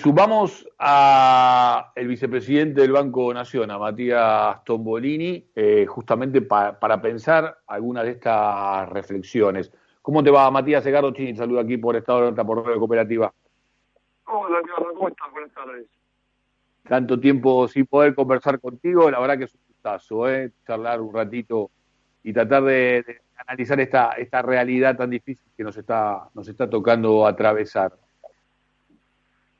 Sumamos a el vicepresidente del Banco Nación, a Matías Tombolini, eh, justamente para pensar algunas de estas reflexiones. ¿Cómo te va, Matías Egardo Chini? Saludo aquí por Estado de Alerta por Radio Cooperativa. Hola, ¿cómo estás? Buenas tardes. Tanto tiempo sin poder conversar contigo, la verdad que es un gustazo, ¿eh? Charlar un ratito y tratar de, de analizar esta, esta realidad tan difícil que nos está, nos está tocando atravesar.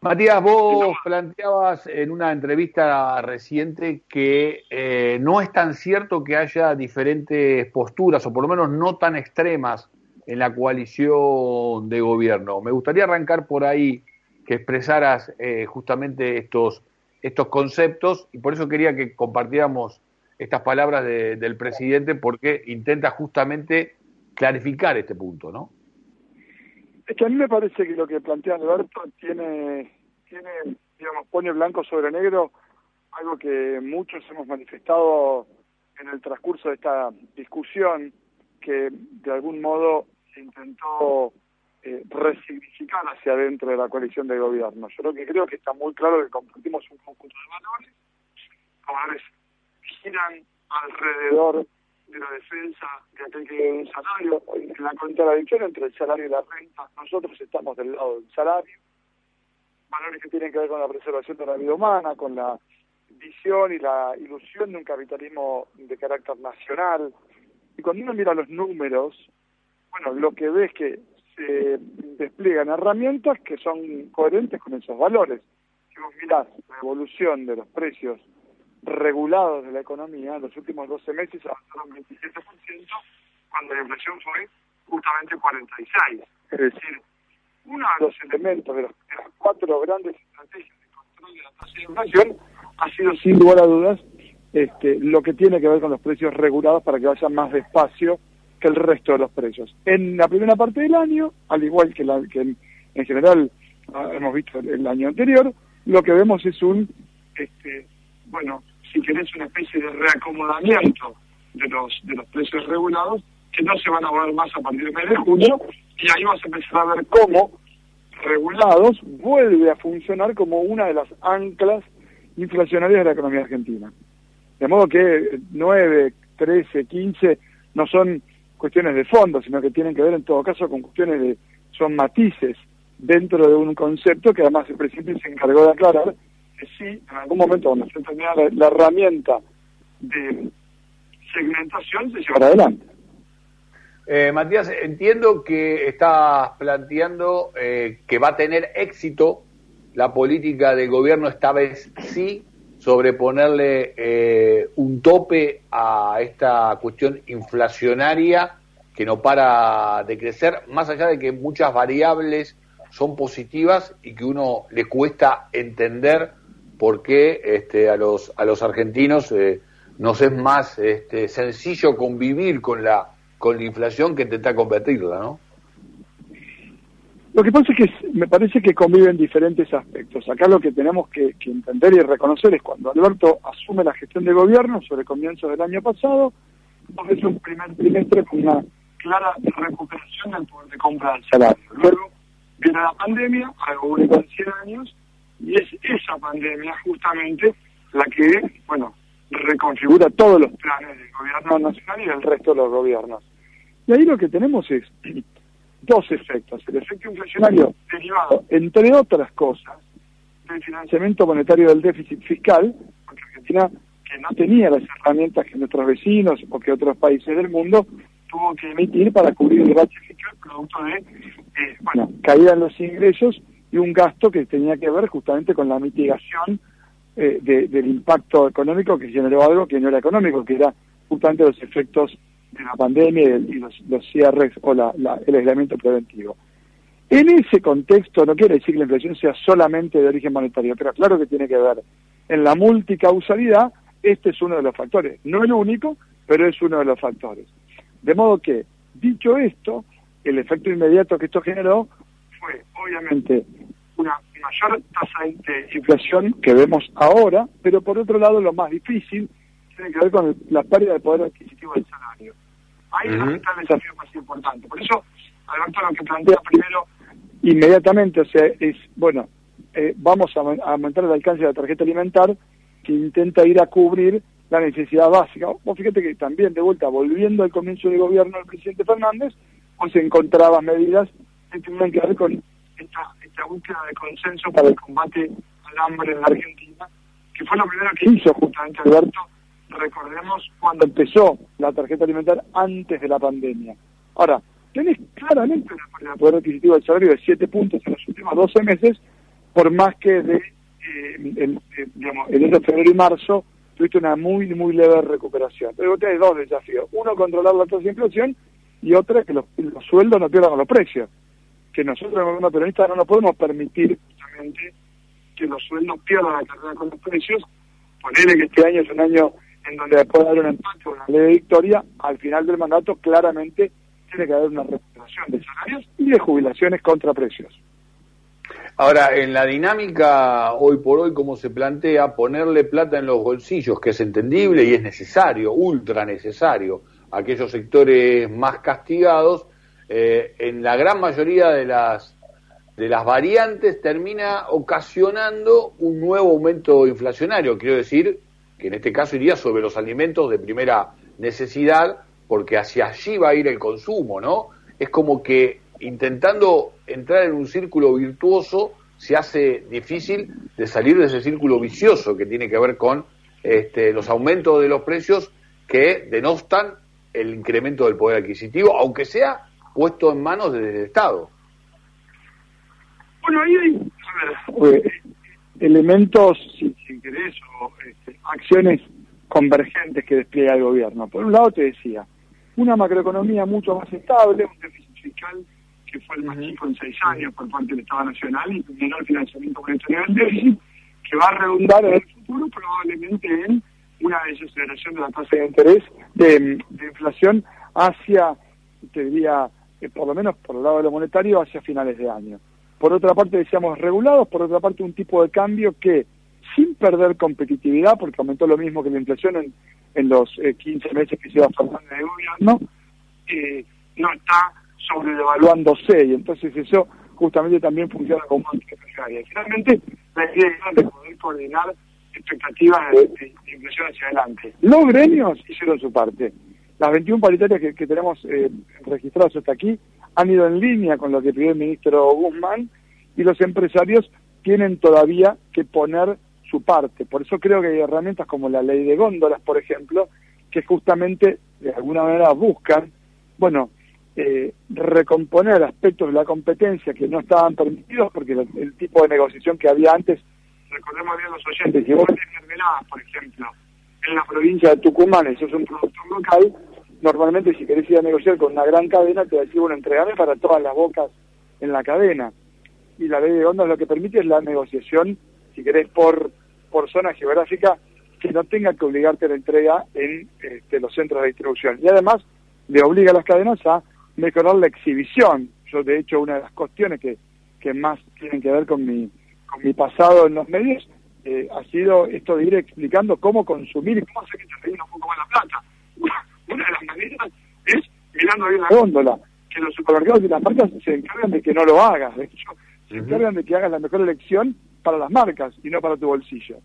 Matías, vos planteabas en una entrevista reciente que eh, no es tan cierto que haya diferentes posturas, o por lo menos no tan extremas, en la coalición de gobierno. Me gustaría arrancar por ahí que expresaras eh, justamente estos, estos conceptos y por eso quería que compartiéramos estas palabras del presidente porque intenta justamente clarificar este punto, ¿no? Es que a mí me parece que lo que plantea Alberto tiene, tiene, digamos, pone blanco sobre negro algo que muchos hemos manifestado en el transcurso de esta discusión, que de algún modo se intentó eh, resignificar hacia adentro de la coalición de gobierno. Yo creo que creo que está muy claro que compartimos un conjunto de valores, valores giran alrededor de la defensa de aquel que un salario, en la contradicción entre el salario y la renta, nosotros estamos del lado del salario, valores que tienen que ver con la preservación de la vida humana, con la visión y la ilusión de un capitalismo de carácter nacional. Y cuando uno mira los números, bueno, lo que ve es que se despliegan herramientas que son coherentes con esos valores. Si vos mirás la evolución de los precios regulados de la economía, en los últimos 12 meses avanzaron 27%, cuando la inflación fue justamente 46%. Es decir, uno de los elementos de, las cuatro grandes estrategias de control de la tasa de inflación ha sido, sin lugar a dudas, este, lo que tiene que ver con los precios regulados para que vayan más despacio que el resto de los precios. En la primera parte del año, al igual que, la, que en, en general ah, hemos visto el año anterior, lo que vemos es un este, bueno, si querés una especie de reacomodamiento de los, de los precios regulados, que no se van a mover más a partir del mes de junio, y ahí vas a empezar a ver cómo regulados vuelve a funcionar como una de las anclas inflacionarias de la economía argentina. De modo que 9, 13, 15 no son cuestiones de fondo, sino que tienen que ver en todo caso con cuestiones de, son matices dentro de un concepto que además el presidente se encargó de aclarar que sí, en algún momento cuando se tenía la, herramienta de segmentación, se llevará adelante. Eh, Matías, entiendo que estás planteando eh, que va a tener éxito la política del gobierno esta vez sí sobre ponerle eh, un tope a esta cuestión inflacionaria que no para de crecer, más allá de que muchas variables son positivas y que uno le cuesta entender por qué este, a, los, a los argentinos eh, nos es más este, sencillo convivir con la, con la inflación que intentar combatirla, ¿no? Lo que pasa es que me parece que conviven diferentes aspectos. Acá lo que tenemos que, entender y reconocer es cuando Alberto asume la gestión de gobierno sobre comienzos del año pasado, es un primer trimestre con una clara recuperación del poder de compra del salario. Luego viene la pandemia, algo único en 100 años, y es esa pandemia justamente la que, bueno, reconfigura todos los planes del gobierno nacional y del resto de los gobiernos. Y ahí lo que tenemos es dos efectos. El efecto inflacionario derivado, entre otras cosas, del financiamiento monetario del déficit fiscal, porque Argentina, que no tenía las herramientas que nuestros vecinos o que otros países del mundo, tuvo que emitir para cubrir el bache fiscal producto de, eh, bueno, caída en los ingresos y un gasto que tenía que ver justamente con la mitigación eh, del impacto económico que generó algo que no era económico, que era justamente los efectos de la pandemia y, los, cierres o la, el aislamiento preventivo. En ese contexto no quiere decir que la inflación sea solamente de origen monetario, pero claro que tiene que ver en la multicausalidad, este es uno de los factores, no el único, pero es uno de los factores. De modo que, dicho esto, el efecto inmediato que esto generó fue obviamente una mayor tasa de inflación que vemos ahora, pero por otro lado lo más difícil tiene que ver con la pérdida de poder adquisitivo del salario. Ahí es donde está el desafío más importante. Por eso, Alberto lo que plantea primero, inmediatamente, o sea, es, bueno, eh, vamos a, aumentar el alcance de la tarjeta alimentar que intenta ir a cubrir la necesidad básica. Vos fíjate que también, de vuelta, volviendo al comienzo del gobierno del presidente Fernández, pues encontraba medidas tenían que ver con esta, esta búsqueda de consenso para el combate al hambre en la Argentina, que fue lo primero que hizo justamente Alberto, recordemos, cuando empezó la tarjeta alimentar antes de la pandemia. Ahora, tenés claramente una poder adquisitivo del salario de 7 puntos en los últimos 12 meses, por más que de, eh, en, digamos, en febrero y marzo tuviste una muy, muy leve recuperación. Pero tenés dos desafíos. Uno, controlar la tasa de inflación y otra, que los, sueldos no pierdan los precios. Que nosotros, en el gobierno peronista, no nos podemos permitir justamente que los sueldos pierdan la carrera con los precios. Ponerle que este año es un año en donde puede haber un empate o una ley de victoria, al final del mandato claramente tiene que haber una recuperación de salarios y de jubilaciones contra precios. Ahora, en la dinámica hoy por hoy, como se plantea, ponerle plata en los bolsillos, que es entendible y es necesario, ultra necesario, aquellos sectores más castigados, eh, en la gran mayoría de las, de las variantes termina ocasionando un nuevo aumento inflacionario. Quiero decir que en este caso iría sobre los alimentos de primera necesidad, porque hacia allí va a ir el consumo, ¿no? Es como que intentando entrar en un círculo virtuoso se hace difícil de salir de ese círculo vicioso que tiene que ver con este, los aumentos de los precios que denostan el incremento del poder adquisitivo, aunque sea puesto en manos del Estado. Bueno, ahí hay elementos, si, si querés, o este, acciones convergentes que despliega el gobierno. Por un lado te decía, una macroeconomía mucho más estable, un déficit fiscal que fue el más chico en seis años por parte del Estado Nacional y un menor financiamiento con este nivel de déficit, que va a redundar en el futuro probablemente en una desaceleración de la tasa de interés, de, inflación hacia, te diría, por lo menos por el lado de lo monetario, hacia finales de año. Por otra parte, decíamos regulados, por otra parte, un tipo de cambio que, sin perder competitividad, porque aumentó lo mismo que la inflación en, en los 15 eh, meses que lleva Fernández de gobierno, eh, no está sobredevaluándose y entonces eso justamente también funciona como. Y finalmente la idea es de poder coordinar expectativas de, inversión hacia adelante. Los gremios hicieron su parte. Las 21 paritarias que, tenemos eh, registradas hasta aquí han ido en línea con lo que pidió el ministro Guzmán y los empresarios tienen todavía que poner su parte. Por eso creo que hay herramientas como la ley de góndolas, por ejemplo, que justamente de alguna manera buscan, bueno, eh, recomponer aspectos de la competencia que no estaban permitidos porque el, tipo de negociación que había antes, recordemos bien los oyentes, si vos por ejemplo, en la provincia de Tucumán, eso es un productor local, normalmente si querés ir a negociar con una gran cadena te decir, bueno, entregame para todas las bocas en la cadena. Y la ley de ondas lo que permite es la negociación, si querés, por, por zona geográfica, que no tenga que obligarte a la entrega en este, los centros de distribución. Y además le obliga a las cadenas a mejorar la exhibición. Yo, de hecho, una de las cuestiones que, que más tienen que ver con mi, con mi pasado en los medios eh, ha sido esto de ir explicando cómo consumir y cómo hacer que te un poco más la plata. Una, de las maneras es mirando bien la góndola, que los supermercados y las marcas se encargan de que no lo hagas, de hecho, se encargan de que hagas la mejor elección para las marcas y no para tu bolsillo.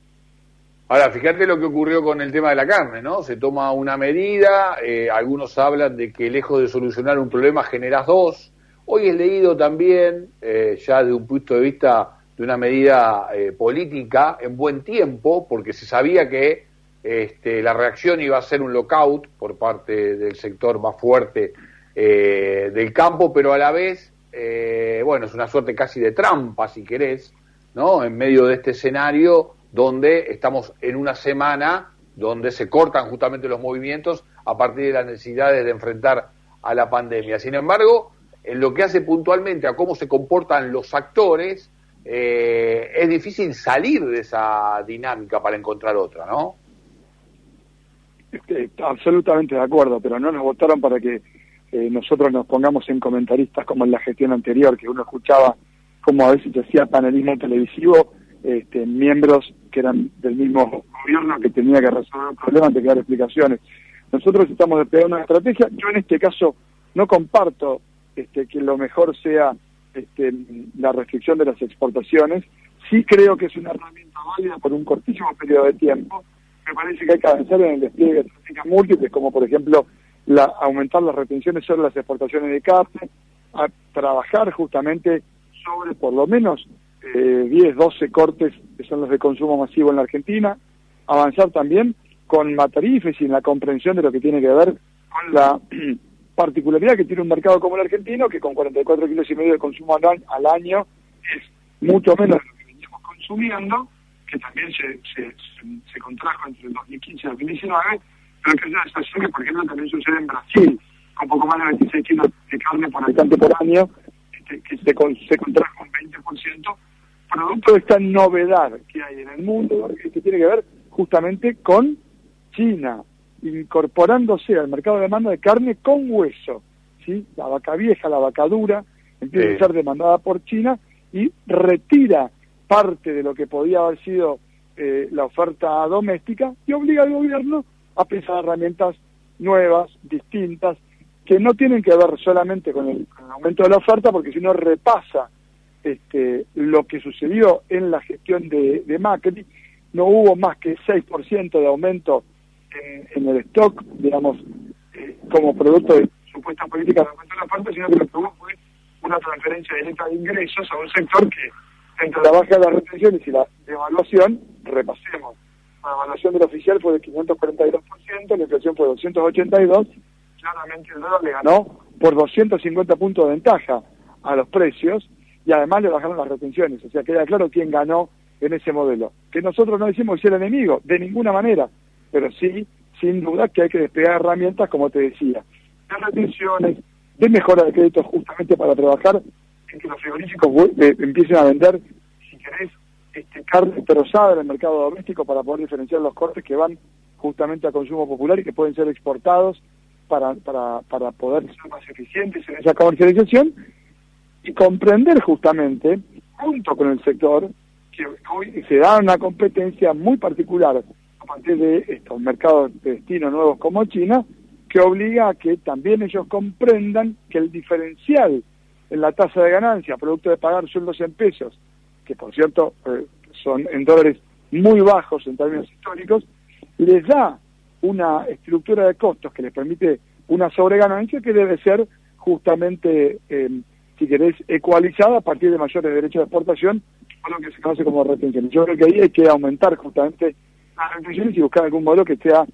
Ahora, fíjate lo que ocurrió con el tema de la carne, ¿no? Se toma una medida, eh, algunos hablan de que lejos de solucionar un problema generas dos. Hoy he leído también, eh, ya de un punto de vista de una medida eh, política, en buen tiempo, porque se sabía que este, la reacción iba a ser un lockout por parte del sector más fuerte del campo, pero a la vez, bueno, es una suerte casi de trampa, si querés, ¿no? En medio de este escenario donde estamos en una semana donde se cortan justamente los movimientos a partir de las necesidades de enfrentar a la pandemia. Sin embargo, en lo que hace puntualmente a cómo se comportan los actores, eh, es difícil salir de esa dinámica para encontrar otra, ¿no? Este, absolutamente de acuerdo, pero no nos votaron para que eh, nosotros nos pongamos en comentaristas como en la gestión anterior, que uno escuchaba como a veces hacía panelismo televisivo este, miembros que eran del mismo gobierno que tenía que resolver el problema antes que dar explicaciones. Nosotros estamos desplegando una estrategia. Yo en este caso no comparto este, que lo mejor sea este, la restricción de las exportaciones, sí creo que es una herramienta válida por un cortísimo periodo de tiempo. Me parece que hay que avanzar en el despliegue de estrategias múltiples, como por ejemplo la, aumentar las retenciones sobre las exportaciones de carne, a trabajar justamente sobre por lo menos eh, 10, 12 cortes que son los de consumo masivo en la Argentina, avanzar también con matarifes y en la comprensión de lo que tiene que ver con la particularidad que tiene un mercado como el argentino, que con 44 kilos y medio de consumo al, año es mucho menos de lo que veníamos consumiendo, que también se, se, se, contrajo entre el 2015 y el 2019, pero que es una situación que, por ejemplo, también sucede en Brasil, con poco más de 26 kilos de carne por habitante por año, este, que, se, se contrajo un 20%, producto de esta novedad que hay en el mundo, que tiene que ver justamente con China, incorporándose al mercado de demanda de carne con hueso. ¿sí? La vaca vieja, la vaca dura, empieza a ser demandada por China y retira parte de lo que podía haber sido eh, la oferta doméstica y obliga al gobierno a pensar herramientas nuevas, distintas, que no tienen que ver solamente con el, aumento de la oferta, porque si uno repasa este, lo que sucedió en la gestión de, de Macri, no hubo más que 6% de aumento en, el stock, digamos, eh, como producto de supuesta política de aumento de la oferta, sino que lo que hubo fue una transferencia directa de ingresos a un sector que, entre la baja de las retenciones y la devaluación, repasemos, la evaluación del oficial fue de 542%, la inflación fue de 282%, claramente el dólar le ganó por 250 puntos de ventaja a los precios y además le bajaron las retenciones. O sea, queda claro quién ganó en ese modelo. Que nosotros no decimos que sea el enemigo, de ninguna manera pero sí, sin duda que hay que despegar herramientas, como te decía, de retenciones, de mejora de créditos justamente para trabajar en que los frigoríficos eh, empiecen a vender, si querés, este, carne trozada en el mercado doméstico para poder diferenciar los cortes que van justamente a consumo popular y que pueden ser exportados para, para, para poder ser más eficientes en esa comercialización y comprender justamente, junto con el sector, que hoy se da una competencia muy particular a partir de estos mercados de destino nuevos como China, que obliga a que también ellos comprendan que el diferencial en la tasa de ganancia, producto de pagar sueldos en pesos, que por cierto eh, son en dólares muy bajos en términos históricos, les da una estructura de costos que les permite una sobreganancia que debe ser justamente, eh, si querés, ecualizada a partir de mayores derechos de exportación o lo que se conoce como retención. Yo creo que ahí hay que aumentar justamente las y buscar algún modelo que sea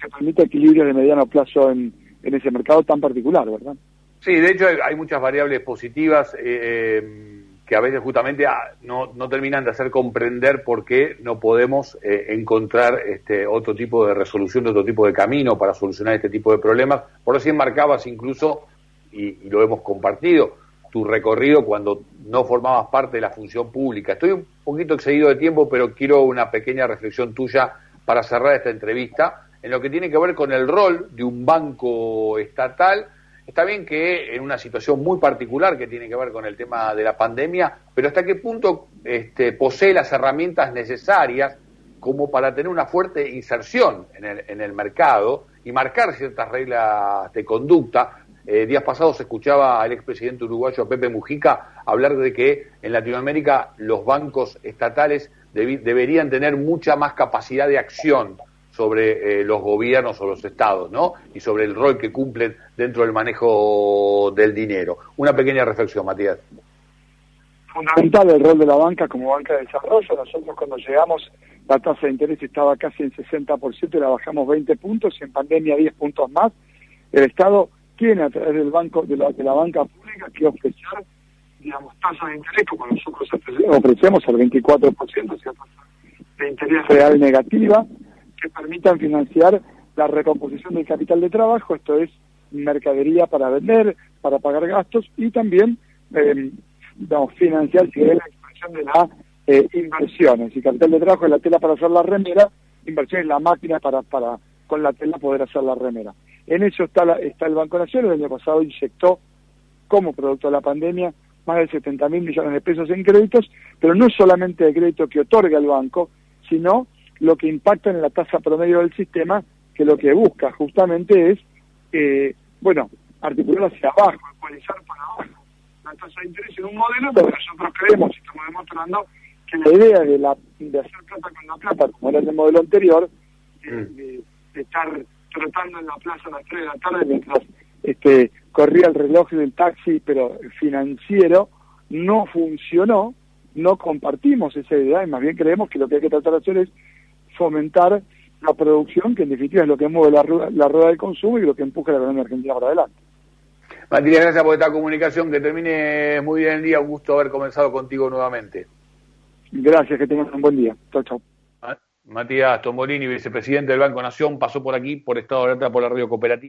que permita equilibrio de mediano plazo en ese mercado tan particular, ¿verdad? Sí, de hecho hay muchas variables positivas eh, eh, que a veces justamente ah, no, no, terminan de hacer comprender por qué no podemos eh, encontrar este otro tipo de resolución, otro tipo de camino para solucionar este tipo de problemas. Por eso marcabas incluso, y, y lo hemos compartido, tu recorrido cuando no formabas parte de la función pública. Estoy un poquito excedido de tiempo, pero quiero una pequeña reflexión tuya para cerrar esta entrevista en lo que tiene que ver con el rol de un banco estatal. Está bien que en una situación muy particular que tiene que ver con el tema de la pandemia, pero hasta qué punto este, posee las herramientas necesarias como para tener una fuerte inserción en el, mercado y marcar ciertas reglas de conducta. Eh, días pasados escuchaba al expresidente uruguayo Pepe Mujica hablar de que en Latinoamérica los bancos estatales deberían tener mucha más capacidad de acción sobre eh, los gobiernos o los estados, ¿no? Y sobre el rol que cumplen dentro del manejo del dinero. Una pequeña reflexión, Matías. Fundamental el rol de la banca como banca de desarrollo. Nosotros cuando llegamos la tasa de interés estaba casi en 60% y la bajamos 20 puntos y en pandemia 10 puntos más. El Estado tiene a través del banco de la, de la banca pública que ofrecer digamos tasas de interés como nosotros ofrecemos al 24% sea, de interés real negativa que permitan financiar la recomposición del capital de trabajo esto es mercadería para vender para pagar gastos y también eh, financiar si la expansión de las eh, inversiones. Y capital de trabajo es la tela para hacer la remera inversión en la máquina para para con la tela poder hacer la remera. En eso está, está el Banco Nacional, el año pasado inyectó, como producto de la pandemia, más de 70 mil millones de pesos en créditos, pero no solamente el crédito que otorga el banco, sino lo que impacta en la tasa promedio del sistema, que lo que busca justamente es, eh, bueno, articular hacia abajo, ecualizar para abajo la tasa de interés en un modelo donde nosotros creemos y estamos demostrando que la idea de, la, de hacer plata con la plata, como era el modelo anterior, de, mm. estar trotando en la plaza a las 3 de la tarde mientras este, corría el reloj del taxi, pero financiero, no funcionó, no compartimos esa idea y más bien creemos que lo que hay que tratar de hacer es fomentar la producción, que en definitiva es lo que mueve la, la rueda del consumo y lo que empuja la economía argentina para adelante. Matías, gracias por esta comunicación, que termine muy bien el día, un gusto haber comenzado contigo nuevamente. Gracias, que tengan un buen día. Chao, chao. Matías Tombolini, vicepresidente del Banco Nación, pasó por aquí por Estado de Alerta por la Radio Cooperativa.